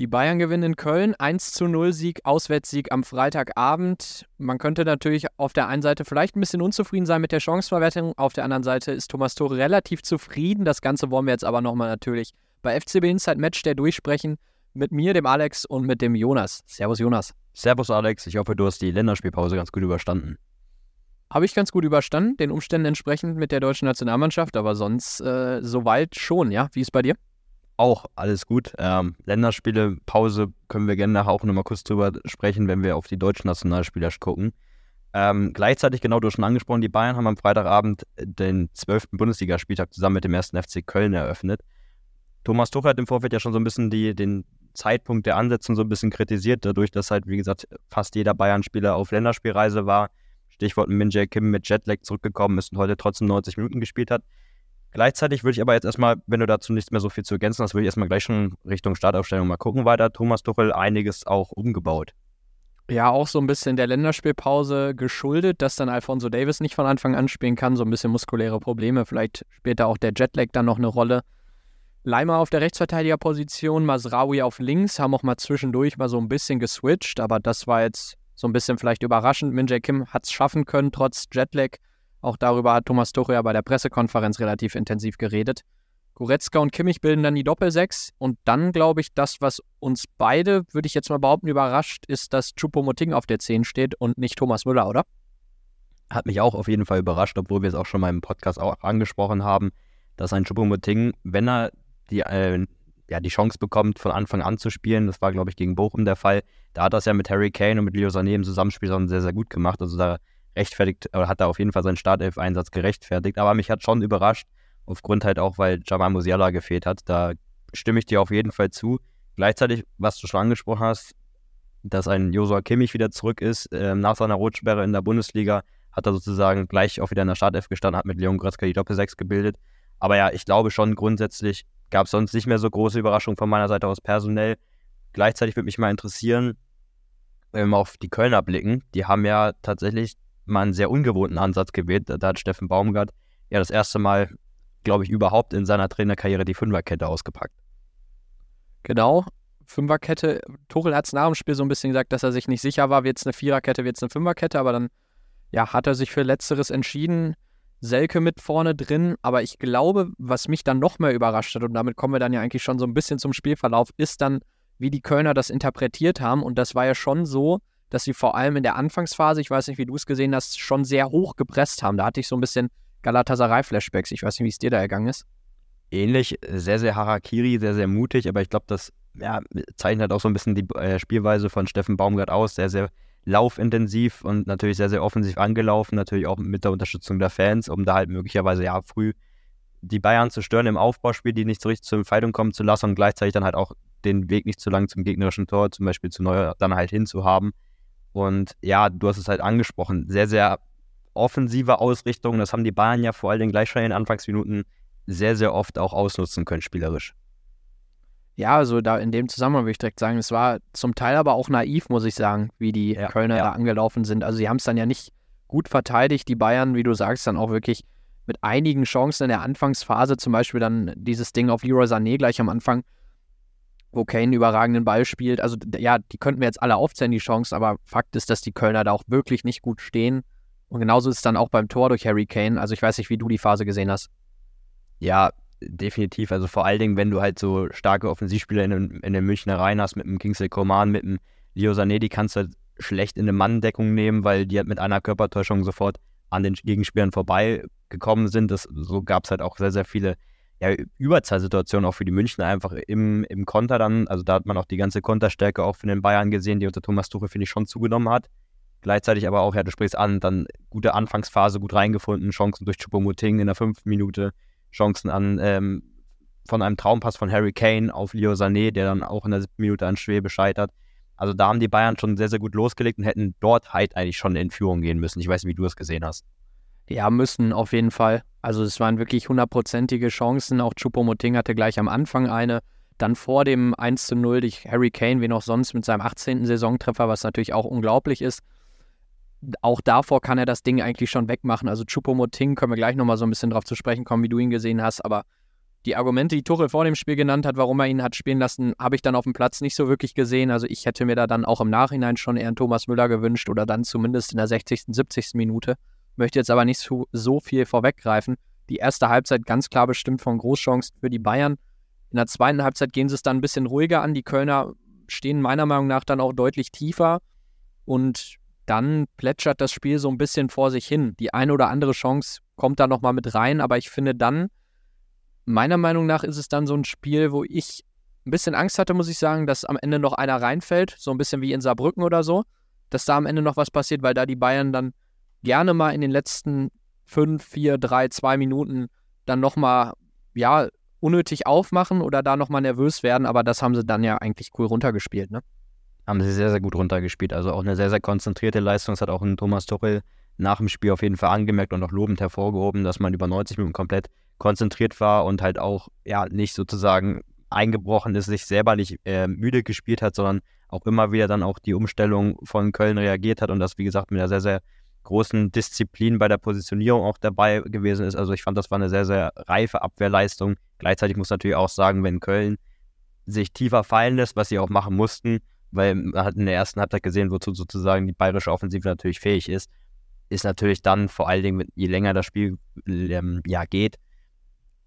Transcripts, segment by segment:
Die Bayern gewinnen in Köln, 1 zu 0 Sieg, Auswärtssieg am Freitagabend. Man könnte natürlich auf der einen Seite vielleicht ein bisschen unzufrieden sein mit der Chancenverwertung, auf der anderen Seite ist Thomas Tore relativ zufrieden. Das Ganze wollen wir jetzt aber nochmal natürlich bei FCB Inside Match der durchsprechen mit mir, dem Alex und mit dem Jonas. Servus Jonas. Servus Alex, ich hoffe, du hast die Länderspielpause ganz gut überstanden. Habe ich ganz gut überstanden, den Umständen entsprechend mit der deutschen Nationalmannschaft, aber sonst äh, soweit schon, ja? Wie ist bei dir? Auch alles gut. Ähm, Länderspiele, Pause können wir gerne nachher auch nochmal kurz drüber sprechen, wenn wir auf die deutschen Nationalspieler gucken. Ähm, gleichzeitig, genau, du schon angesprochen, die Bayern haben am Freitagabend den zwölften Bundesligaspieltag zusammen mit dem ersten FC Köln eröffnet. Thomas Tuchel hat im Vorfeld ja schon so ein bisschen die, den Zeitpunkt der Ansetzung so ein bisschen kritisiert, dadurch, dass halt, wie gesagt, fast jeder Bayern-Spieler auf Länderspielreise war. Stichwort Min Jae Kim mit Jetlag zurückgekommen ist und heute trotzdem 90 Minuten gespielt hat. Gleichzeitig würde ich aber jetzt erstmal, wenn du dazu nichts mehr so viel zu ergänzen hast, würde ich erstmal gleich schon Richtung Startaufstellung mal gucken weiter. Thomas Tuchel einiges auch umgebaut. Ja, auch so ein bisschen der Länderspielpause geschuldet, dass dann Alfonso Davis nicht von Anfang an spielen kann, so ein bisschen muskuläre Probleme. Vielleicht spielt da auch der Jetlag dann noch eine Rolle. Leimer auf der Rechtsverteidigerposition, Masraoui auf links, haben auch mal zwischendurch mal so ein bisschen geswitcht, aber das war jetzt so ein bisschen vielleicht überraschend. Min Jae Kim hat es schaffen können, trotz Jetlag. Auch darüber hat Thomas Tuchel ja bei der Pressekonferenz relativ intensiv geredet. Goretzka und Kimmich bilden dann die Doppelsechs. Und dann glaube ich, das, was uns beide, würde ich jetzt mal behaupten, überrascht, ist, dass Chupomoting auf der 10 steht und nicht Thomas Müller, oder? Hat mich auch auf jeden Fall überrascht, obwohl wir es auch schon mal im Podcast auch angesprochen haben, dass ein Chupomoting, wenn er die, äh, ja, die Chance bekommt, von Anfang an zu spielen. Das war, glaube ich, gegen Bochum der Fall. Da hat er es ja mit Harry Kane und mit Leo Sané im Zusammenspiel schon sehr, sehr gut gemacht. Also da rechtfertigt, oder hat er auf jeden Fall seinen Startelf-Einsatz gerechtfertigt. Aber mich hat schon überrascht, aufgrund halt auch, weil Jamal Musiala gefehlt hat. Da stimme ich dir auf jeden Fall zu. Gleichzeitig, was du schon angesprochen hast, dass ein Josua Kimmich wieder zurück ist, äh, nach seiner Rotsperre in der Bundesliga, hat er sozusagen gleich auch wieder in der Startelf gestanden, hat mit Leon Goretzka die Doppel-6 gebildet. Aber ja, ich glaube schon grundsätzlich gab es sonst nicht mehr so große Überraschungen von meiner Seite aus personell. Gleichzeitig würde mich mal interessieren, wenn wir auf die Kölner blicken, die haben ja tatsächlich mal einen sehr ungewohnten Ansatz gewählt. Da hat Steffen Baumgart ja das erste Mal, glaube ich, überhaupt in seiner Trainerkarriere die Fünferkette ausgepackt. Genau, Fünferkette. Tuchel hat es nach dem Spiel so ein bisschen gesagt, dass er sich nicht sicher war, wird es eine Viererkette, wird es eine Fünferkette, aber dann ja, hat er sich für Letzteres entschieden. Selke mit vorne drin, aber ich glaube, was mich dann noch mehr überrascht hat, und damit kommen wir dann ja eigentlich schon so ein bisschen zum Spielverlauf, ist dann, wie die Kölner das interpretiert haben. Und das war ja schon so, dass sie vor allem in der Anfangsphase, ich weiß nicht, wie du es gesehen hast, schon sehr hoch gepresst haben. Da hatte ich so ein bisschen Galatasaray-Flashbacks. Ich weiß nicht, wie es dir da ergangen ist. Ähnlich, sehr, sehr Harakiri, sehr, sehr mutig, aber ich glaube, das ja, zeichnet auch so ein bisschen die äh, Spielweise von Steffen Baumgart aus. Sehr, sehr laufintensiv und natürlich sehr, sehr offensiv angelaufen, natürlich auch mit der Unterstützung der Fans, um da halt möglicherweise ja früh die Bayern zu stören im Aufbauspiel, die nicht so richtig zur Entfaltung kommen zu lassen und gleichzeitig dann halt auch den Weg nicht zu lang zum gegnerischen Tor, zum Beispiel zu Neuer, dann halt hinzuhaben. Und ja, du hast es halt angesprochen, sehr, sehr offensive Ausrichtung. Das haben die Bayern ja vor allem gleich schon in den Anfangsminuten sehr, sehr oft auch ausnutzen können, spielerisch. Ja, also da in dem Zusammenhang würde ich direkt sagen, es war zum Teil aber auch naiv, muss ich sagen, wie die ja, Kölner ja. da angelaufen sind. Also sie haben es dann ja nicht gut verteidigt, die Bayern, wie du sagst, dann auch wirklich mit einigen Chancen in der Anfangsphase, zum Beispiel dann dieses Ding auf Leroy Sané gleich am Anfang, wo Kane einen überragenden Ball spielt. Also ja, die könnten wir jetzt alle aufzählen, die Chancen, aber Fakt ist, dass die Kölner da auch wirklich nicht gut stehen. Und genauso ist es dann auch beim Tor durch Harry Kane. Also ich weiß nicht, wie du die Phase gesehen hast. Ja, definitiv. Also vor allen Dingen, wenn du halt so starke Offensivspieler in, den, in den Münchner Reihen hast, mit dem Kingsley Coman, mit dem Leo Sané, die kannst du halt schlecht in eine Manndeckung nehmen, weil die halt mit einer Körpertäuschung sofort an den Gegenspielern vorbeigekommen sind. Das, so gab es halt auch sehr, sehr viele ja, Überzahlsituationen auch für die Münchner einfach im, im Konter dann. Also da hat man auch die ganze Konterstärke auch von den Bayern gesehen, die unter Thomas Tuchel, finde ich, schon zugenommen hat. Gleichzeitig aber auch, ja, du sprichst an, dann gute Anfangsphase, gut reingefunden, Chancen durch Choupo-Moting in der fünften Minute, Chancen an ähm, von einem Traumpass von Harry Kane auf Leo Sané, der dann auch in der siebten Minute an Schwebe scheitert. Also da haben die Bayern schon sehr, sehr gut losgelegt und hätten dort halt eigentlich schon in Führung gehen müssen. Ich weiß nicht, wie du es gesehen hast. Ja, müssen auf jeden Fall. Also es waren wirklich hundertprozentige Chancen. Auch Choupo-Moting hatte gleich am Anfang eine. Dann vor dem 1 zu 0 durch Harry Kane, wie noch sonst mit seinem 18. Saisontreffer, was natürlich auch unglaublich ist auch davor kann er das Ding eigentlich schon wegmachen. Also Chupomoting können wir gleich nochmal so ein bisschen drauf zu sprechen kommen, wie du ihn gesehen hast. Aber die Argumente, die Tuchel vor dem Spiel genannt hat, warum er ihn hat spielen lassen, habe ich dann auf dem Platz nicht so wirklich gesehen. Also ich hätte mir da dann auch im Nachhinein schon eher einen Thomas Müller gewünscht oder dann zumindest in der 60., 70. Minute. Möchte jetzt aber nicht so, so viel vorweggreifen. Die erste Halbzeit ganz klar bestimmt von Großchancen für die Bayern. In der zweiten Halbzeit gehen sie es dann ein bisschen ruhiger an. Die Kölner stehen meiner Meinung nach dann auch deutlich tiefer und dann plätschert das Spiel so ein bisschen vor sich hin. Die eine oder andere Chance kommt da nochmal mit rein, aber ich finde dann, meiner Meinung nach ist es dann so ein Spiel, wo ich ein bisschen Angst hatte, muss ich sagen, dass am Ende noch einer reinfällt, so ein bisschen wie in Saarbrücken oder so, dass da am Ende noch was passiert, weil da die Bayern dann gerne mal in den letzten 5, 4, 3, 2 Minuten dann nochmal, ja, unnötig aufmachen oder da nochmal nervös werden, aber das haben sie dann ja eigentlich cool runtergespielt, ne? Haben sie sehr, sehr gut runtergespielt. Also auch eine sehr, sehr konzentrierte Leistung. Das hat auch ein Thomas Tuchel nach dem Spiel auf jeden Fall angemerkt und auch lobend hervorgehoben, dass man über 90 Minuten komplett konzentriert war und halt auch ja nicht sozusagen eingebrochen ist, sich selber nicht äh, müde gespielt hat, sondern auch immer wieder dann auch die Umstellung von Köln reagiert hat und das, wie gesagt, mit einer sehr, sehr großen Disziplin bei der Positionierung auch dabei gewesen ist. Also ich fand, das war eine sehr, sehr reife Abwehrleistung. Gleichzeitig muss natürlich auch sagen, wenn Köln sich tiefer fallen lässt, was sie auch machen mussten, weil man hat in der ersten Halbzeit gesehen, wozu sozusagen die bayerische Offensive natürlich fähig ist, ist natürlich dann vor allen Dingen, je länger das Spiel ähm, ja geht,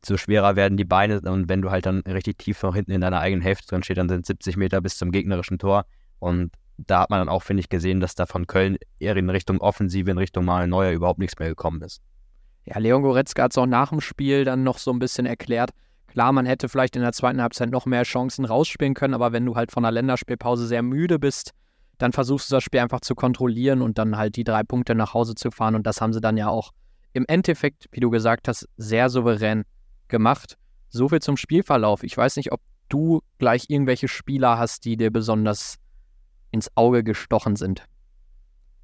so schwerer werden die Beine und wenn du halt dann richtig tief noch hinten in deiner eigenen Hälfte drin steht, dann sind 70 Meter bis zum gegnerischen Tor und da hat man dann auch, finde ich, gesehen, dass da von Köln eher in Richtung Offensive, in Richtung Manuel Neuer überhaupt nichts mehr gekommen ist. Ja, Leon Goretzka hat es auch nach dem Spiel dann noch so ein bisschen erklärt. Klar, man hätte vielleicht in der zweiten Halbzeit noch mehr Chancen rausspielen können, aber wenn du halt von der Länderspielpause sehr müde bist, dann versuchst du das Spiel einfach zu kontrollieren und dann halt die drei Punkte nach Hause zu fahren. Und das haben sie dann ja auch im Endeffekt, wie du gesagt hast, sehr souverän gemacht. So viel zum Spielverlauf. Ich weiß nicht, ob du gleich irgendwelche Spieler hast, die dir besonders ins Auge gestochen sind.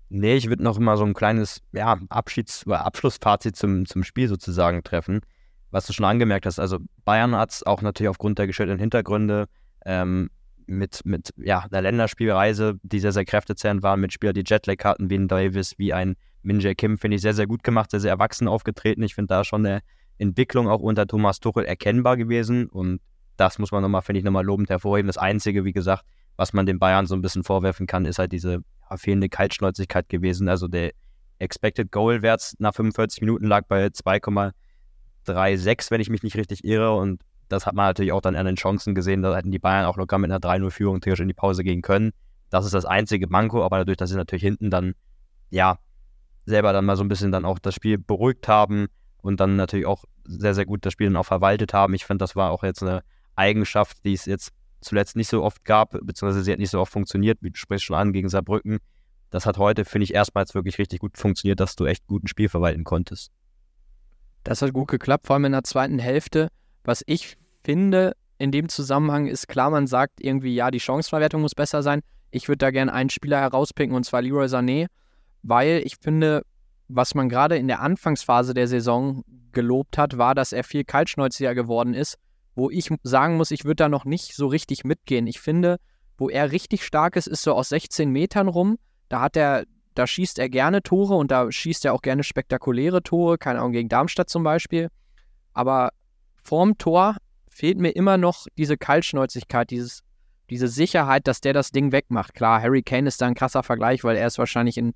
Nee, ich würde noch immer so ein kleines ja, Abschieds- oder Abschlussfazit zum, zum Spiel sozusagen treffen, was du schon angemerkt hast. Also Bayern hat es auch natürlich aufgrund der geschilderten Hintergründe ähm, mit, mit ja, einer Länderspielreise, die sehr, sehr kräftezehrend waren, mit Spielern, die Jetlag hatten, wie ein Davis, wie ein Min Jae Kim, finde ich sehr, sehr gut gemacht, sehr, sehr erwachsen aufgetreten. Ich finde da schon eine Entwicklung auch unter Thomas Tuchel erkennbar gewesen und das muss man nochmal, finde ich, nochmal lobend hervorheben. Das Einzige, wie gesagt, was man den Bayern so ein bisschen vorwerfen kann, ist halt diese fehlende Kaltschnäuzigkeit gewesen. Also der Expected Goal Wert nach 45 Minuten lag bei 2,36, wenn ich mich nicht richtig irre. Und das hat man natürlich auch dann an den Chancen gesehen. Da hätten die Bayern auch locker mit einer 3-0-Führung theoretisch in die Pause gehen können. Das ist das einzige Manko, aber dadurch, dass sie natürlich hinten dann, ja, selber dann mal so ein bisschen dann auch das Spiel beruhigt haben und dann natürlich auch sehr, sehr gut das Spiel dann auch verwaltet haben. Ich finde, das war auch jetzt eine Eigenschaft, die es jetzt zuletzt nicht so oft gab, beziehungsweise sie hat nicht so oft funktioniert, wie du sprichst schon an, gegen Saarbrücken. Das hat heute, finde ich, erstmals wirklich richtig gut funktioniert, dass du echt guten Spiel verwalten konntest. Das hat gut geklappt, vor allem in der zweiten Hälfte. Was ich finde in dem Zusammenhang ist klar, man sagt irgendwie, ja, die Chancenverwertung muss besser sein. Ich würde da gerne einen Spieler herauspicken und zwar Leroy Sané, weil ich finde, was man gerade in der Anfangsphase der Saison gelobt hat, war, dass er viel kaltschnäuziger geworden ist wo ich sagen muss, ich würde da noch nicht so richtig mitgehen. Ich finde, wo er richtig stark ist, ist so aus 16 Metern rum. Da hat er, da schießt er gerne Tore und da schießt er auch gerne spektakuläre Tore, keine Ahnung, gegen Darmstadt zum Beispiel. Aber vorm Tor fehlt mir immer noch diese Kaltschnäuzigkeit, dieses, diese Sicherheit, dass der das Ding wegmacht. Klar, Harry Kane ist da ein krasser Vergleich, weil er ist wahrscheinlich in,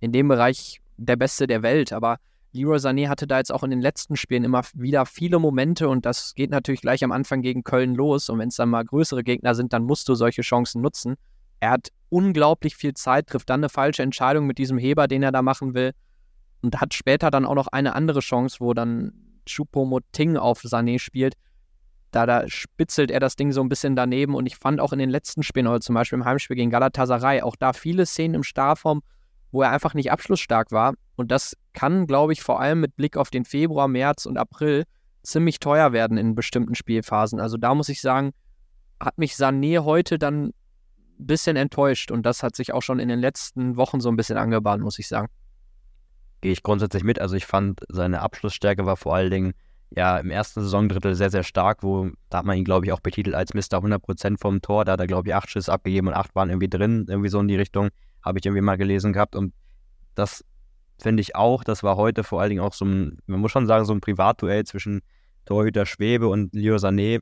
in dem Bereich der Beste der Welt, aber Leroy Sané hatte da jetzt auch in den letzten Spielen immer wieder viele Momente und das geht natürlich gleich am Anfang gegen Köln los. Und wenn es dann mal größere Gegner sind, dann musst du solche Chancen nutzen. Er hat unglaublich viel Zeit, trifft dann eine falsche Entscheidung mit diesem Heber, den er da machen will. Und hat später dann auch noch eine andere Chance, wo dann Choupo-Moting auf Sané spielt. Da, da spitzelt er das Ding so ein bisschen daneben. Und ich fand auch in den letzten Spielen, oder zum Beispiel im Heimspiel gegen Galatasaray, auch da viele Szenen im Strafraum, wo er einfach nicht abschlussstark war. Und das kann, glaube ich, vor allem mit Blick auf den Februar, März und April ziemlich teuer werden in bestimmten Spielphasen. Also da muss ich sagen, hat mich Sané heute dann ein bisschen enttäuscht und das hat sich auch schon in den letzten Wochen so ein bisschen angebahnt, muss ich sagen. Gehe ich grundsätzlich mit. Also ich fand, seine Abschlussstärke war vor allen Dingen ja im ersten Saisondrittel sehr, sehr stark, wo da hat man ihn, glaube ich, auch betitelt als Mr. 100% vom Tor. Da hat er, glaube ich, acht Schüsse abgegeben und acht waren irgendwie drin, irgendwie so in die Richtung habe ich irgendwie mal gelesen gehabt. Und das finde ich auch, das war heute vor allen Dingen auch so ein, man muss schon sagen, so ein Privatduell zwischen Torhüter Schwebe und Leo Sané.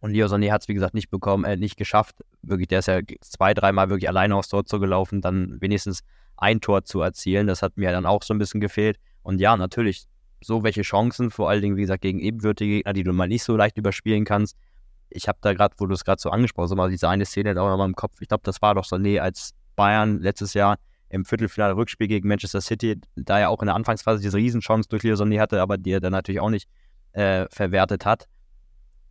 Und Leo Sané hat es, wie gesagt, nicht bekommen, äh, nicht geschafft. Wirklich, der ist ja zwei, dreimal wirklich alleine aufs Tor zu gelaufen, dann wenigstens ein Tor zu erzielen. Das hat mir dann auch so ein bisschen gefehlt. Und ja, natürlich, so welche Chancen, vor allen Dingen, wie gesagt, gegen ebenwürdige Gegner, die du mal nicht so leicht überspielen kannst. Ich habe da gerade, wo du es gerade so angesprochen hast, mal diese eine Szene da auch nochmal im Kopf. Ich glaube, das war doch Sané als Bayern letztes Jahr im Viertelfinale Rückspiel gegen Manchester City, da er auch in der Anfangsphase diese Riesenchance durch Sané hatte, aber die er dann natürlich auch nicht äh, verwertet hat.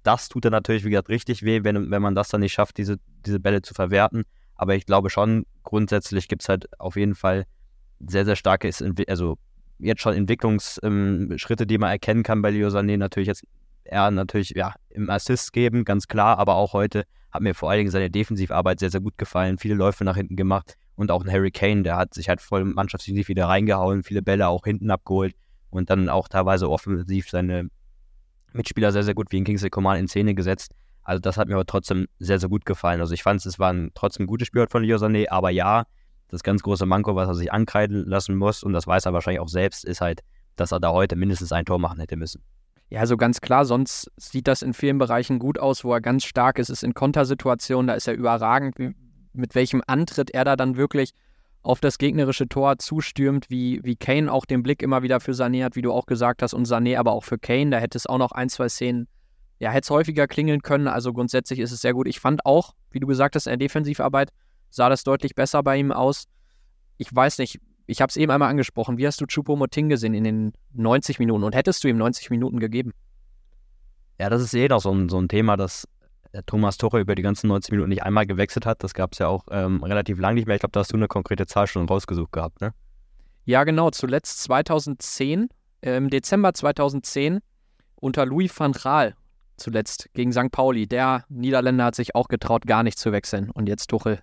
Das tut dann natürlich, wie gesagt, richtig weh, wenn, wenn man das dann nicht schafft, diese, diese Bälle zu verwerten. Aber ich glaube schon, grundsätzlich gibt es halt auf jeden Fall sehr, sehr starke, also jetzt schon Entwicklungsschritte, ähm, die man erkennen kann bei Leo Sané. Natürlich jetzt er natürlich ja im Assist geben, ganz klar, aber auch heute hat mir vor allen Dingen seine Defensivarbeit sehr, sehr gut gefallen. Viele Läufe nach hinten gemacht und auch ein Harry Kane, der hat sich halt voll mannschaftsdienlich wieder reingehauen, viele Bälle auch hinten abgeholt und dann auch teilweise offensiv seine Mitspieler sehr, sehr gut wie in Kingsley Coman in Szene gesetzt. Also das hat mir aber trotzdem sehr, sehr gut gefallen. Also ich fand es war ein trotzdem gutes Spiel von Leo Sané, aber ja, das ganz große Manko, was er sich ankreiden lassen muss, und das weiß er wahrscheinlich auch selbst, ist halt, dass er da heute mindestens ein Tor machen hätte müssen. Ja, also ganz klar, sonst sieht das in vielen Bereichen gut aus, wo er ganz stark ist, ist in Kontersituationen, da ist er überragend, mit welchem Antritt er da dann wirklich auf das gegnerische Tor zustürmt, wie, wie Kane auch den Blick immer wieder für Sané hat, wie du auch gesagt hast, und Sané aber auch für Kane. Da hätte es auch noch ein, zwei Szenen, ja, hätte es häufiger klingeln können. Also grundsätzlich ist es sehr gut. Ich fand auch, wie du gesagt hast, in der Defensivarbeit sah das deutlich besser bei ihm aus. Ich weiß nicht, ich habe es eben einmal angesprochen. Wie hast du Choupo-Moting gesehen in den 90 Minuten und hättest du ihm 90 Minuten gegeben? Ja, das ist eh noch so ein, so ein Thema, dass Thomas Tuchel über die ganzen 90 Minuten nicht einmal gewechselt hat. Das gab es ja auch ähm, relativ lang nicht mehr. Ich glaube, da hast du eine konkrete Zahl schon rausgesucht gehabt, ne? Ja, genau. Zuletzt 2010, äh, im Dezember 2010 unter Louis van Gaal zuletzt gegen St. Pauli. Der Niederländer hat sich auch getraut, gar nicht zu wechseln. Und jetzt Tuchel,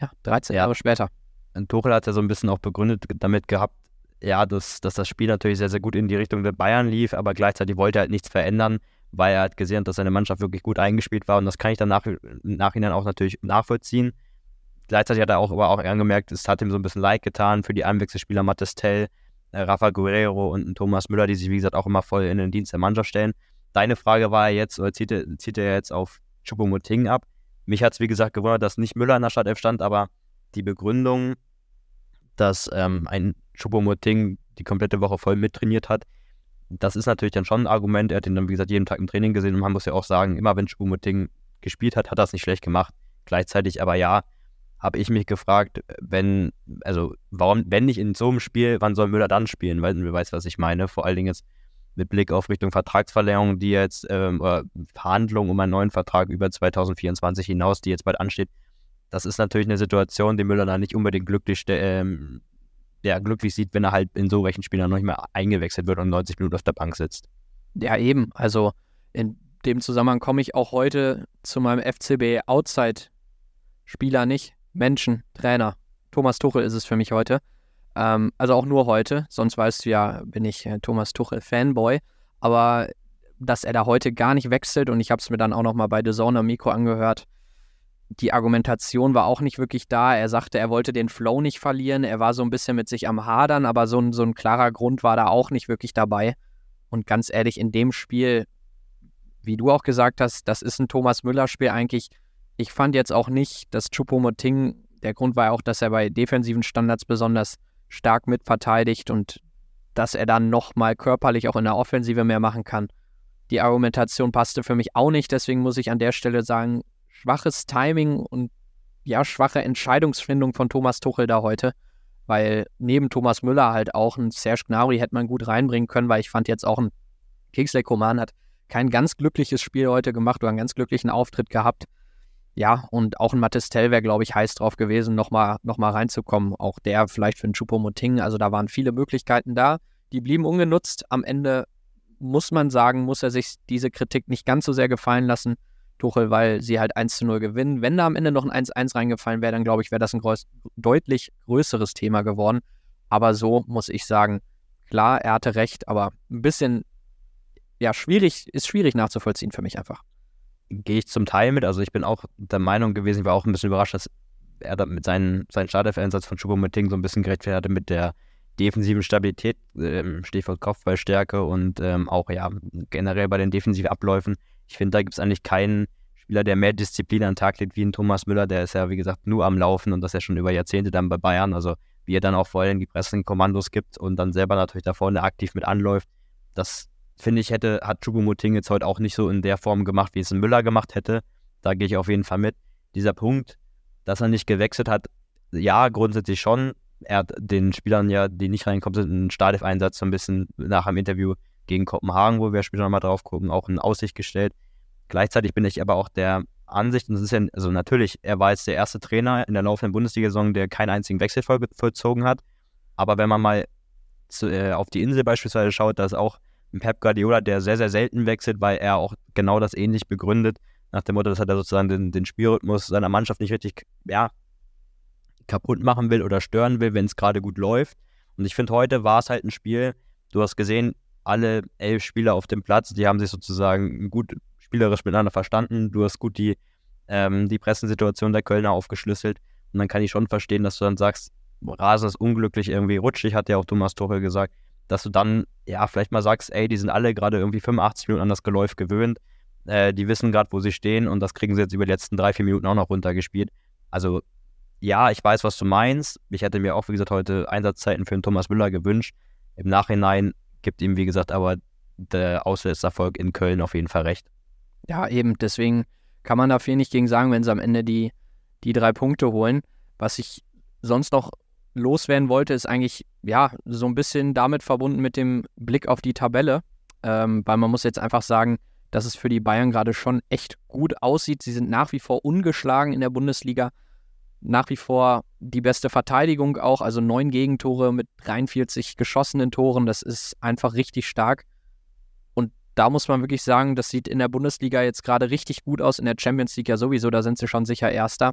ja, 13 ja. Jahre später. Und Tuchel hat ja so ein bisschen auch begründet damit gehabt, ja, dass, dass das Spiel natürlich sehr, sehr gut in die Richtung der Bayern lief, aber gleichzeitig wollte er halt nichts verändern weil er hat gesehen, dass seine Mannschaft wirklich gut eingespielt war und das kann ich dann nach, im Nachhinein auch natürlich nachvollziehen. Gleichzeitig hat er auch, aber auch angemerkt, es hat ihm so ein bisschen leid getan für die Einwechselspieler Mattes Tell, äh, Rafa Guerrero und Thomas Müller, die sich, wie gesagt, auch immer voll in den Dienst der Mannschaft stellen. Deine Frage war jetzt, oder zieht er, zieht er jetzt auf Choupo-Moting ab? Mich hat es, wie gesagt, gewundert, dass nicht Müller in der Startelf stand, aber die Begründung, dass ähm, ein Choupo-Moting die komplette Woche voll mittrainiert hat, das ist natürlich dann schon ein Argument. Er hat ihn dann, wie gesagt, jeden Tag im Training gesehen und man muss ja auch sagen, immer wenn Schubomoting gespielt hat, hat er es nicht schlecht gemacht. Gleichzeitig aber ja, habe ich mich gefragt, wenn, also warum, wenn nicht in so einem Spiel, wann soll Müller dann spielen? Weil du weißt, was ich meine. Vor allen Dingen jetzt mit Blick auf Richtung Vertragsverlängerung, die jetzt, ähm, oder Verhandlungen um einen neuen Vertrag über 2024 hinaus, die jetzt bald ansteht. Das ist natürlich eine Situation, die Müller da nicht unbedingt glücklich ähm, der glücklich sieht, wenn er halt in so welchen Spielern noch nicht mehr eingewechselt wird und 90 Minuten auf der Bank sitzt. Ja, eben. Also in dem Zusammenhang komme ich auch heute zu meinem FCB Outside-Spieler nicht. Menschen, Trainer. Thomas Tuchel ist es für mich heute. Ähm, also auch nur heute. Sonst weißt du ja, bin ich äh, Thomas Tuchel Fanboy. Aber dass er da heute gar nicht wechselt und ich habe es mir dann auch nochmal bei The Zone am Mikro angehört, die Argumentation war auch nicht wirklich da. Er sagte, er wollte den Flow nicht verlieren. Er war so ein bisschen mit sich am Hadern, aber so ein, so ein klarer Grund war da auch nicht wirklich dabei. Und ganz ehrlich, in dem Spiel, wie du auch gesagt hast, das ist ein Thomas Müller-Spiel eigentlich. Ich fand jetzt auch nicht, dass Choupo-Moting, der Grund war auch, dass er bei defensiven Standards besonders stark mitverteidigt und dass er dann nochmal körperlich auch in der Offensive mehr machen kann. Die Argumentation passte für mich auch nicht, deswegen muss ich an der Stelle sagen, schwaches Timing und ja, schwache Entscheidungsfindung von Thomas Tuchel da heute, weil neben Thomas Müller halt auch ein Serge Gnabry hätte man gut reinbringen können, weil ich fand jetzt auch ein Kingsley Coman hat kein ganz glückliches Spiel heute gemacht oder einen ganz glücklichen Auftritt gehabt. Ja, und auch ein Mattistell wäre, glaube ich, heiß drauf gewesen, nochmal noch mal reinzukommen. Auch der vielleicht für einen Choupo-Moting. Also da waren viele Möglichkeiten da. Die blieben ungenutzt. Am Ende muss man sagen, muss er sich diese Kritik nicht ganz so sehr gefallen lassen. Tuchel, weil sie halt 1 zu 0 gewinnen. Wenn da am Ende noch ein 1-1 reingefallen wäre, dann glaube ich, wäre das ein groß, deutlich größeres Thema geworden. Aber so muss ich sagen, klar, er hatte recht, aber ein bisschen, ja, schwierig, ist schwierig nachzuvollziehen für mich einfach. Gehe ich zum Teil mit. Also ich bin auch der Meinung gewesen, ich war auch ein bisschen überrascht, dass er da mit seinen, seinen Startelf-Einsatz von Choupo-Moting so ein bisschen gerechtfertigt hatte mit der defensiven Stabilität, ähm, Stichwort Kopfballstärke und ähm, auch ja generell bei den defensiven Abläufen. Ich finde, da gibt es eigentlich keinen Spieler, der mehr Disziplin an den Tag legt wie ein Thomas Müller. Der ist ja, wie gesagt, nur am Laufen und das ja schon über Jahrzehnte dann bei Bayern. Also wie er dann auch vor allem die Pressing-Kommandos gibt und dann selber natürlich da vorne aktiv mit anläuft. Das finde ich, hätte, hat Chubumoting jetzt heute auch nicht so in der Form gemacht, wie es ein Müller gemacht hätte. Da gehe ich auf jeden Fall mit. Dieser Punkt, dass er nicht gewechselt hat, ja, grundsätzlich schon. Er hat den Spielern ja, die nicht reinkommen sind, einen Startelf-Einsatz so ein bisschen nach dem Interview gegen Kopenhagen, wo wir später nochmal drauf gucken, auch in Aussicht gestellt. Gleichzeitig bin ich aber auch der Ansicht, und das ist ja, also natürlich, er war jetzt der erste Trainer in der laufenden Bundesliga-Saison, der keinen einzigen Wechsel vollzogen hat. Aber wenn man mal zu, äh, auf die Insel beispielsweise schaut, da ist auch ein Pep Guardiola, der sehr, sehr selten wechselt, weil er auch genau das ähnlich begründet, nach dem Motto, dass er da sozusagen den, den Spielrhythmus seiner Mannschaft nicht richtig, ja, kaputt machen will oder stören will, wenn es gerade gut läuft. Und ich finde, heute war es halt ein Spiel, du hast gesehen, alle elf Spieler auf dem Platz, die haben sich sozusagen gut spielerisch miteinander verstanden. Du hast gut die, ähm, die Pressensituation der Kölner aufgeschlüsselt. Und dann kann ich schon verstehen, dass du dann sagst, Rasen ist unglücklich, irgendwie rutschig, hat ja auch Thomas Tuchel gesagt, dass du dann, ja, vielleicht mal sagst, ey, die sind alle gerade irgendwie 85 Minuten an das Geläuf gewöhnt. Äh, die wissen gerade, wo sie stehen und das kriegen sie jetzt über die letzten drei, vier Minuten auch noch runtergespielt. Also, ja, ich weiß, was du meinst. Ich hätte mir auch, wie gesagt, heute Einsatzzeiten für den Thomas Müller gewünscht. Im Nachhinein gibt ihm, wie gesagt, aber der Auswärtserfolg in Köln auf jeden Fall recht. Ja, eben, deswegen kann man da viel nicht gegen sagen, wenn sie am Ende die, die drei Punkte holen. Was ich sonst noch loswerden wollte, ist eigentlich, ja, so ein bisschen damit verbunden mit dem Blick auf die Tabelle. Ähm, weil man muss jetzt einfach sagen, dass es für die Bayern gerade schon echt gut aussieht. Sie sind nach wie vor ungeschlagen in der Bundesliga. Nach wie vor die beste Verteidigung auch, also neun Gegentore mit 43 geschossenen Toren. Das ist einfach richtig stark da muss man wirklich sagen, das sieht in der Bundesliga jetzt gerade richtig gut aus, in der Champions League ja sowieso, da sind sie schon sicher Erster.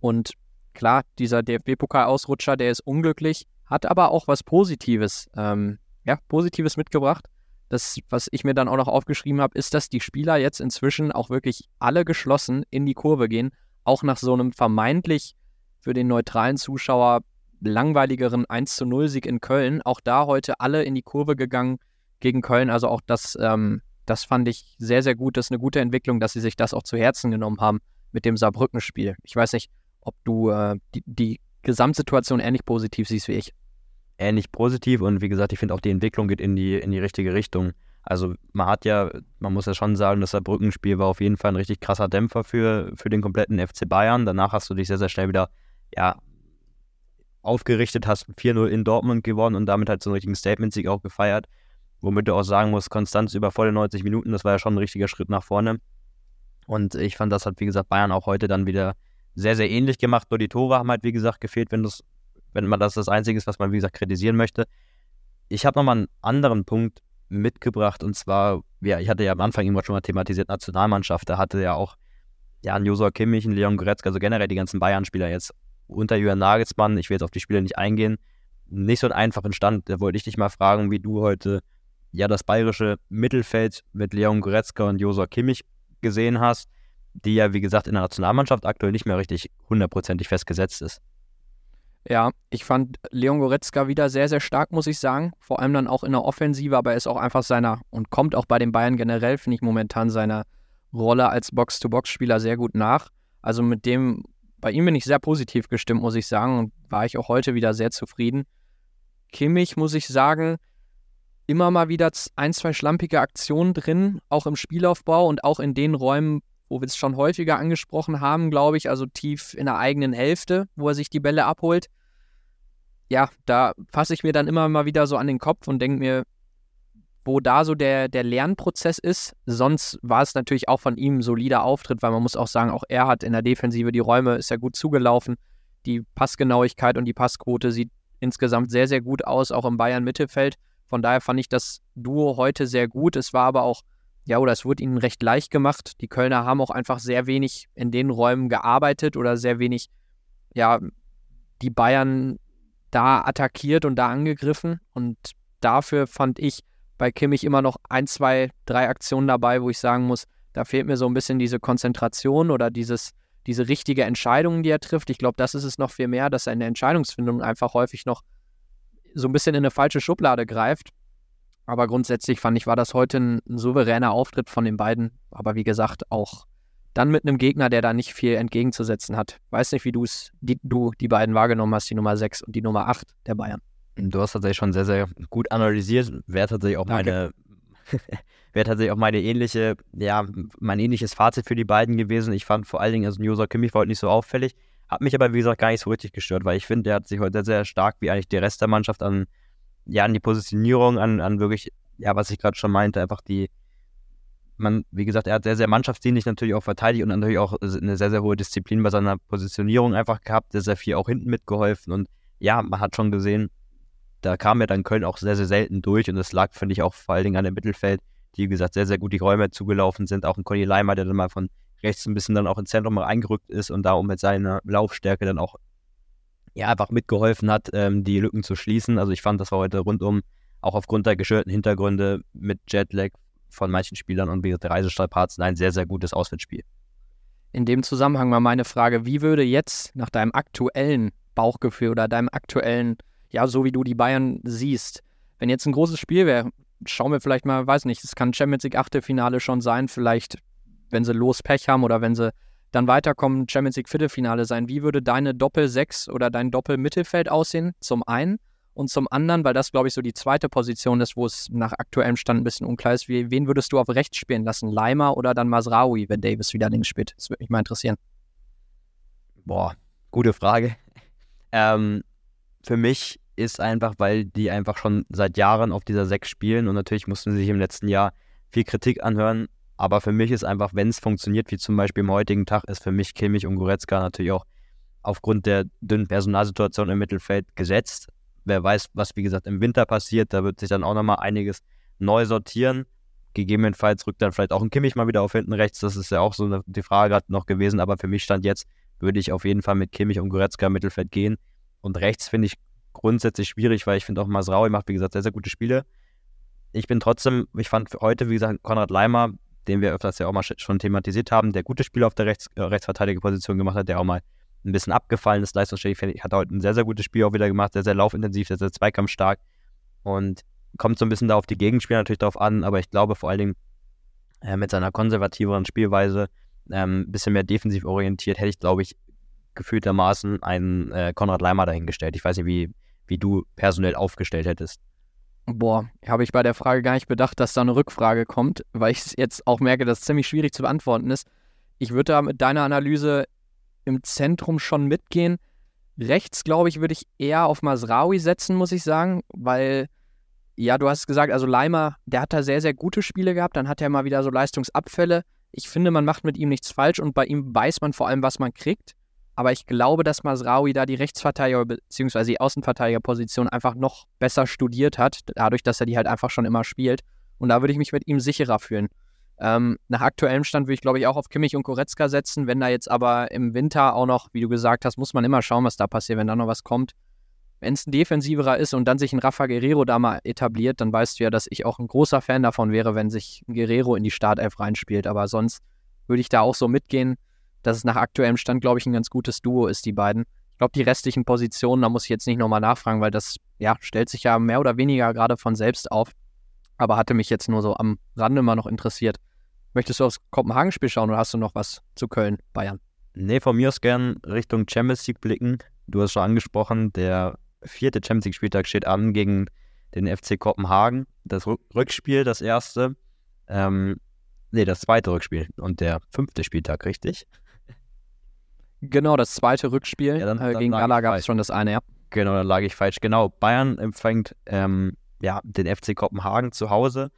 Und klar, dieser DFB-Pokal-Ausrutscher, der ist unglücklich, hat aber auch was Positives, ähm, ja, Positives mitgebracht. Das, was ich mir dann auch noch aufgeschrieben habe, ist, dass die Spieler jetzt inzwischen auch wirklich alle geschlossen in die Kurve gehen, auch nach so einem vermeintlich für den neutralen Zuschauer langweiligeren 1 0 Sieg in Köln. Auch da heute alle in die Kurve gegangen, gegen Köln. Also auch das, ähm, das fand ich sehr, sehr gut. Das ist eine gute Entwicklung, dass sie sich das auch zu Herzen genommen haben mit dem Saarbrücken-Spiel. Ich weiß nicht, ob du äh, die, die Gesamtsituation ähnlich positiv siehst wie ich. Ähnlich positiv und wie gesagt, ich finde auch die Entwicklung geht in die, in die richtige Richtung. Also man hat ja, man muss ja schon sagen, das Saarbrücken-Spiel war auf jeden Fall ein richtig krasser Dämpfer für, für den kompletten FC Bayern. Danach hast du dich sehr, sehr schnell wieder, ja, aufgerichtet, hast 4-0 in Dortmund gewonnen und damit halt so einen richtigen Statement-Sieg auch gefeiert womit du auch sagen musst, Konstanz über volle 90 Minuten, das war ja schon ein richtiger Schritt nach vorne. Und ich fand, das hat, wie gesagt, Bayern auch heute dann wieder sehr, sehr ähnlich gemacht. Nur die Tore haben halt, wie gesagt, gefehlt, wenn, das, wenn man das das Einzige ist, was man, wie gesagt, kritisieren möchte. Ich habe nochmal einen anderen Punkt mitgebracht und zwar, ja, ich hatte ja am Anfang immer schon mal thematisiert, Nationalmannschaft. Da hatte ja auch ja, Josua Kimmich, ein Leon Goretzka, also generell die ganzen Bayern-Spieler jetzt unter Jürgen Nagelsmann, ich will jetzt auf die Spiele nicht eingehen, nicht so einen einfachen Stand. Da wollte ich dich mal fragen, wie du heute ja das bayerische Mittelfeld mit Leon Goretzka und Josua Kimmich gesehen hast, die ja, wie gesagt, in der Nationalmannschaft aktuell nicht mehr richtig hundertprozentig festgesetzt ist. Ja, ich fand Leon Goretzka wieder sehr, sehr stark, muss ich sagen. Vor allem dann auch in der Offensive, aber er ist auch einfach seiner und kommt auch bei den Bayern generell, finde ich, momentan seiner Rolle als Box-to-Box-Spieler sehr gut nach. Also mit dem, bei ihm bin ich sehr positiv gestimmt, muss ich sagen, und war ich auch heute wieder sehr zufrieden. Kimmich, muss ich sagen, immer mal wieder ein, zwei schlampige Aktionen drin, auch im Spielaufbau und auch in den Räumen, wo wir es schon häufiger angesprochen haben, glaube ich, also tief in der eigenen Hälfte, wo er sich die Bälle abholt. Ja, da fasse ich mir dann immer mal wieder so an den Kopf und denke mir, wo da so der, der Lernprozess ist. Sonst war es natürlich auch von ihm ein solider Auftritt, weil man muss auch sagen, auch er hat in der Defensive die Räume, ist ja gut zugelaufen. Die Passgenauigkeit und die Passquote sieht insgesamt sehr, sehr gut aus, auch im Bayern-Mittelfeld. Von daher fand ich das Duo heute sehr gut. Es war aber auch, ja, oder es wurde ihnen recht leicht gemacht. Die Kölner haben auch einfach sehr wenig in den Räumen gearbeitet oder sehr wenig, ja, die Bayern da attackiert und da angegriffen. Und dafür fand ich bei Kimmich immer noch ein, zwei, drei Aktionen dabei, wo ich sagen muss, da fehlt mir so ein bisschen diese Konzentration oder dieses, diese richtige Entscheidung, die er trifft. Ich glaube, das ist es noch viel mehr, dass er in der Entscheidungsfindung einfach häufig noch so ein bisschen in eine falsche Schublade greift. Aber grundsätzlich fand ich, war das heute ein, ein souveräner Auftritt von den beiden. Aber wie gesagt, auch dann mit einem Gegner, der da nicht viel entgegenzusetzen hat. Weiß nicht, wie du's, die, du die beiden wahrgenommen hast, die Nummer 6 und die Nummer 8 der Bayern. Du hast tatsächlich schon sehr, sehr gut analysiert. Wäre tatsächlich auch Danke. meine, wäre tatsächlich auch meine ähnliche, ja, mein ähnliches Fazit für die beiden gewesen. Ich fand vor allen Dingen, also Josa Kimmich war heute nicht so auffällig, hat mich aber, wie gesagt, gar nicht so richtig gestört, weil ich finde, der hat sich heute sehr, sehr stark, wie eigentlich der Rest der Mannschaft, an, ja, an die Positionierung, an, an wirklich, ja, was ich gerade schon meinte, einfach die, man, wie gesagt, er hat sehr, sehr mannschaftsdienlich natürlich auch verteidigt und natürlich auch eine sehr, sehr hohe Disziplin bei seiner Positionierung einfach gehabt, sehr, sehr viel auch hinten mitgeholfen und ja, man hat schon gesehen, da kam ja dann Köln auch sehr, sehr selten durch und das lag, finde ich, auch vor allen Dingen an dem Mittelfeld, die, wie gesagt, sehr, sehr gut die Räume zugelaufen sind. Auch ein Conny Leimer, der dann mal von rechts ein bisschen dann auch ins Zentrum reingerückt ist und da auch mit seiner Laufstärke dann auch ja, einfach mitgeholfen hat, ähm, die Lücken zu schließen. Also ich fand, das war heute rundum, auch aufgrund der geschürten Hintergründe mit Jetlag von manchen Spielern und wie Reisestrapazen ein sehr, sehr gutes Auswärtsspiel. In dem Zusammenhang mal meine Frage, wie würde jetzt nach deinem aktuellen Bauchgefühl oder deinem aktuellen, ja, so wie du die Bayern siehst, wenn jetzt ein großes Spiel wäre, schauen wir vielleicht mal, weiß nicht, es kann Champions League Achtelfinale schon sein, vielleicht, wenn sie los Pech haben oder wenn sie dann weiterkommen, Champions League Viertelfinale sein. Wie würde deine Doppel-6 oder dein Doppel-Mittelfeld aussehen? Zum einen. Und zum anderen, weil das, glaube ich, so die zweite Position ist, wo es nach aktuellem Stand ein bisschen unklar ist, wie, wen würdest du auf rechts spielen lassen? Leimer oder dann Masraoui, wenn Davis wieder links spielt? Das würde mich mal interessieren. Boah, gute Frage. Ähm, für mich ist einfach, weil die einfach schon seit Jahren auf dieser Sechs spielen und natürlich mussten sie sich im letzten Jahr viel Kritik anhören. Aber für mich ist einfach, wenn es funktioniert, wie zum Beispiel im heutigen Tag, ist für mich Kimmich und Goretzka natürlich auch aufgrund der dünnen Personalsituation im Mittelfeld gesetzt wer weiß, was wie gesagt im Winter passiert. Da wird sich dann auch nochmal einiges neu sortieren. Gegebenenfalls rückt dann vielleicht auch ein Kimmich mal wieder auf hinten rechts. Das ist ja auch so eine, die Frage gerade noch gewesen. Aber für mich stand jetzt, würde ich auf jeden Fall mit Kimmich und Goretzka im Mittelfeld gehen. Und rechts finde ich grundsätzlich schwierig, weil ich finde auch Masraui macht, wie gesagt, sehr, sehr gute Spiele. Ich bin trotzdem, ich fand heute, wie gesagt, Konrad Leimer, den wir öfters ja auch mal schon thematisiert haben, der gute Spiele auf der Rechts, äh, Rechtsverteidigerposition gemacht hat, der auch mal ein bisschen abgefallen ist, leistungsfähig. Hat heute ein sehr, sehr gutes Spiel auch wieder gemacht, sehr, sehr laufintensiv, sehr, sehr zweikampfstark und kommt so ein bisschen da auf die Gegenspieler natürlich drauf an, aber ich glaube vor allen Dingen äh, mit seiner konservativeren Spielweise, ein ähm, bisschen mehr defensiv orientiert, hätte ich, glaube ich, gefühltermaßen einen äh, Konrad Leimer dahingestellt. Ich weiß nicht, wie, wie du personell aufgestellt hättest. Boah, habe ich bei der Frage gar nicht bedacht, dass da eine Rückfrage kommt, weil ich jetzt auch merke, dass es ziemlich schwierig zu beantworten ist. Ich würde da mit deiner Analyse im Zentrum schon mitgehen. Rechts, glaube ich, würde ich eher auf Masraui setzen, muss ich sagen, weil, ja, du hast gesagt, also Leimer, der hat da sehr, sehr gute Spiele gehabt, dann hat er mal wieder so Leistungsabfälle. Ich finde, man macht mit ihm nichts falsch und bei ihm weiß man vor allem, was man kriegt. Aber ich glaube, dass Masraui da die Rechtsverteidiger bzw. die Außenverteidigerposition einfach noch besser studiert hat, dadurch, dass er die halt einfach schon immer spielt. Und da würde ich mich mit ihm sicherer fühlen. Ähm, nach aktuellem Stand würde ich, glaube ich, auch auf Kimmich und Goretzka setzen. Wenn da jetzt aber im Winter auch noch, wie du gesagt hast, muss man immer schauen, was da passiert, wenn da noch was kommt. Wenn es ein defensiverer ist und dann sich ein Rafa Guerrero da mal etabliert, dann weißt du ja, dass ich auch ein großer Fan davon wäre, wenn sich ein Guerrero in die Startelf reinspielt. Aber sonst würde ich da auch so mitgehen, dass es nach aktuellem Stand, glaube ich, ein ganz gutes Duo ist, die beiden. Ich glaube, die restlichen Positionen, da muss ich jetzt nicht nochmal nachfragen, weil das ja, stellt sich ja mehr oder weniger gerade von selbst auf. Aber hatte mich jetzt nur so am Rande mal noch interessiert. Möchtest du aufs Kopenhagen-Spiel schauen oder hast du noch was zu Köln, Bayern? Nee, von mir aus gern Richtung Champions League blicken. Du hast schon angesprochen, der vierte Champions League-Spieltag steht an gegen den FC Kopenhagen. Das Rückspiel, das erste. Ähm, nee, das zweite Rückspiel und der fünfte Spieltag, richtig? Genau, das zweite Rückspiel. Ja, dann, äh, dann gegen Gala gab es schon das eine, ja. Genau, dann lag ich falsch. Genau, Bayern empfängt ähm, ja, den FC Kopenhagen zu Hause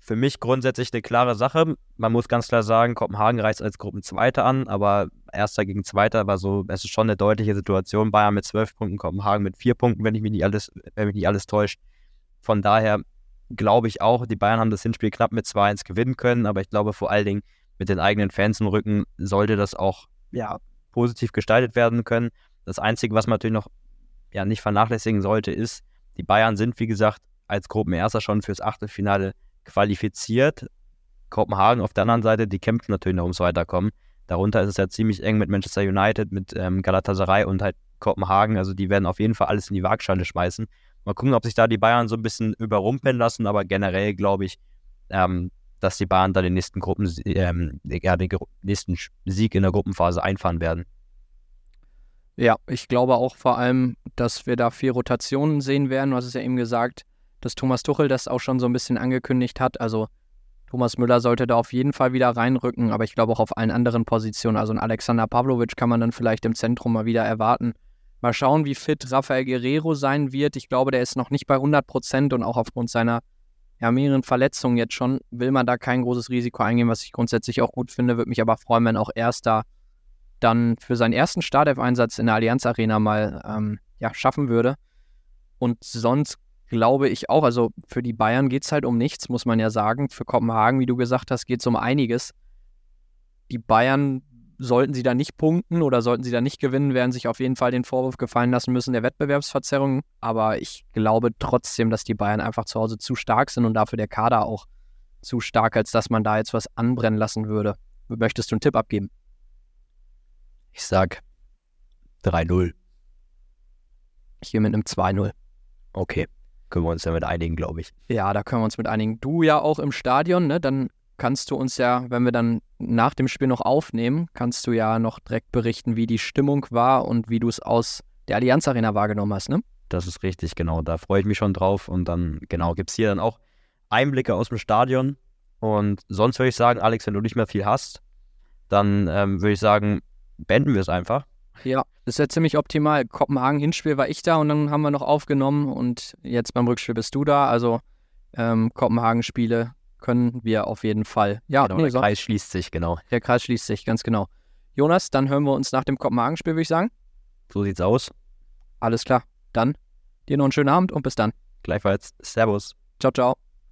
für mich grundsätzlich eine klare Sache. Man muss ganz klar sagen, Kopenhagen reicht als Gruppenzweiter an, aber Erster gegen Zweiter war so, es ist schon eine deutliche Situation. Bayern mit zwölf Punkten, Kopenhagen mit vier Punkten, wenn ich mich nicht alles, wenn mich nicht alles täuscht. Von daher glaube ich auch, die Bayern haben das Hinspiel knapp mit 2-1 gewinnen können, aber ich glaube vor allen Dingen mit den eigenen Fans im Rücken sollte das auch ja, positiv gestaltet werden können. Das Einzige, was man natürlich noch ja, nicht vernachlässigen sollte, ist, die Bayern sind, wie gesagt, als Gruppenerster schon fürs Achtelfinale qualifiziert. Kopenhagen auf der anderen Seite, die kämpfen natürlich noch ums Weiterkommen. Darunter ist es ja ziemlich eng mit Manchester United, mit ähm, Galatasaray und halt Kopenhagen. Also die werden auf jeden Fall alles in die Waagschale schmeißen. Mal gucken, ob sich da die Bayern so ein bisschen überrumpeln lassen, aber generell glaube ich, ähm, dass die Bayern da den nächsten Gruppen, ähm, ja, den nächsten Sieg in der Gruppenphase einfahren werden. Ja, ich glaube auch vor allem, dass wir da vier Rotationen sehen werden. Du hast es ja eben gesagt, dass Thomas Tuchel das auch schon so ein bisschen angekündigt hat. Also Thomas Müller sollte da auf jeden Fall wieder reinrücken, aber ich glaube auch auf allen anderen Positionen. Also ein Alexander Pavlovic kann man dann vielleicht im Zentrum mal wieder erwarten. Mal schauen, wie fit Rafael Guerrero sein wird. Ich glaube, der ist noch nicht bei 100 Prozent und auch aufgrund seiner ja, mehreren Verletzungen jetzt schon will man da kein großes Risiko eingehen, was ich grundsätzlich auch gut finde. Würde mich aber freuen, wenn auch Erster dann für seinen ersten Startelf-Einsatz in der Allianz Arena mal ähm, ja, schaffen würde. Und sonst glaube ich auch, also für die Bayern geht es halt um nichts, muss man ja sagen. Für Kopenhagen, wie du gesagt hast, geht es um einiges. Die Bayern, sollten sie da nicht punkten oder sollten sie da nicht gewinnen, werden sich auf jeden Fall den Vorwurf gefallen lassen müssen der Wettbewerbsverzerrung. Aber ich glaube trotzdem, dass die Bayern einfach zu Hause zu stark sind und dafür der Kader auch zu stark, als dass man da jetzt was anbrennen lassen würde. Möchtest du einen Tipp abgeben? Ich sag 3-0. Ich gehe mit einem 2-0. Okay, können wir uns damit einigen, glaube ich. Ja, da können wir uns mit einigen. Du ja auch im Stadion, ne? Dann kannst du uns ja, wenn wir dann nach dem Spiel noch aufnehmen, kannst du ja noch direkt berichten, wie die Stimmung war und wie du es aus der Allianz Arena wahrgenommen hast, ne? Das ist richtig, genau. Da freue ich mich schon drauf. Und dann, genau, gibt es hier dann auch Einblicke aus dem Stadion. Und sonst würde ich sagen, Alex, wenn du nicht mehr viel hast, dann ähm, würde ich sagen, beenden wir es einfach. Ja, das ist ja ziemlich optimal. Kopenhagen-Hinspiel war ich da und dann haben wir noch aufgenommen und jetzt beim Rückspiel bist du da. Also ähm, Kopenhagen-Spiele können wir auf jeden Fall. Ja, genau, nee, der. Kreis schließt sich, genau. Der Kreis schließt sich, ganz genau. Jonas, dann hören wir uns nach dem Kopenhagen-Spiel, würde ich sagen. So sieht's aus. Alles klar. Dann dir noch einen schönen Abend und bis dann. Gleichfalls. Servus. Ciao, ciao.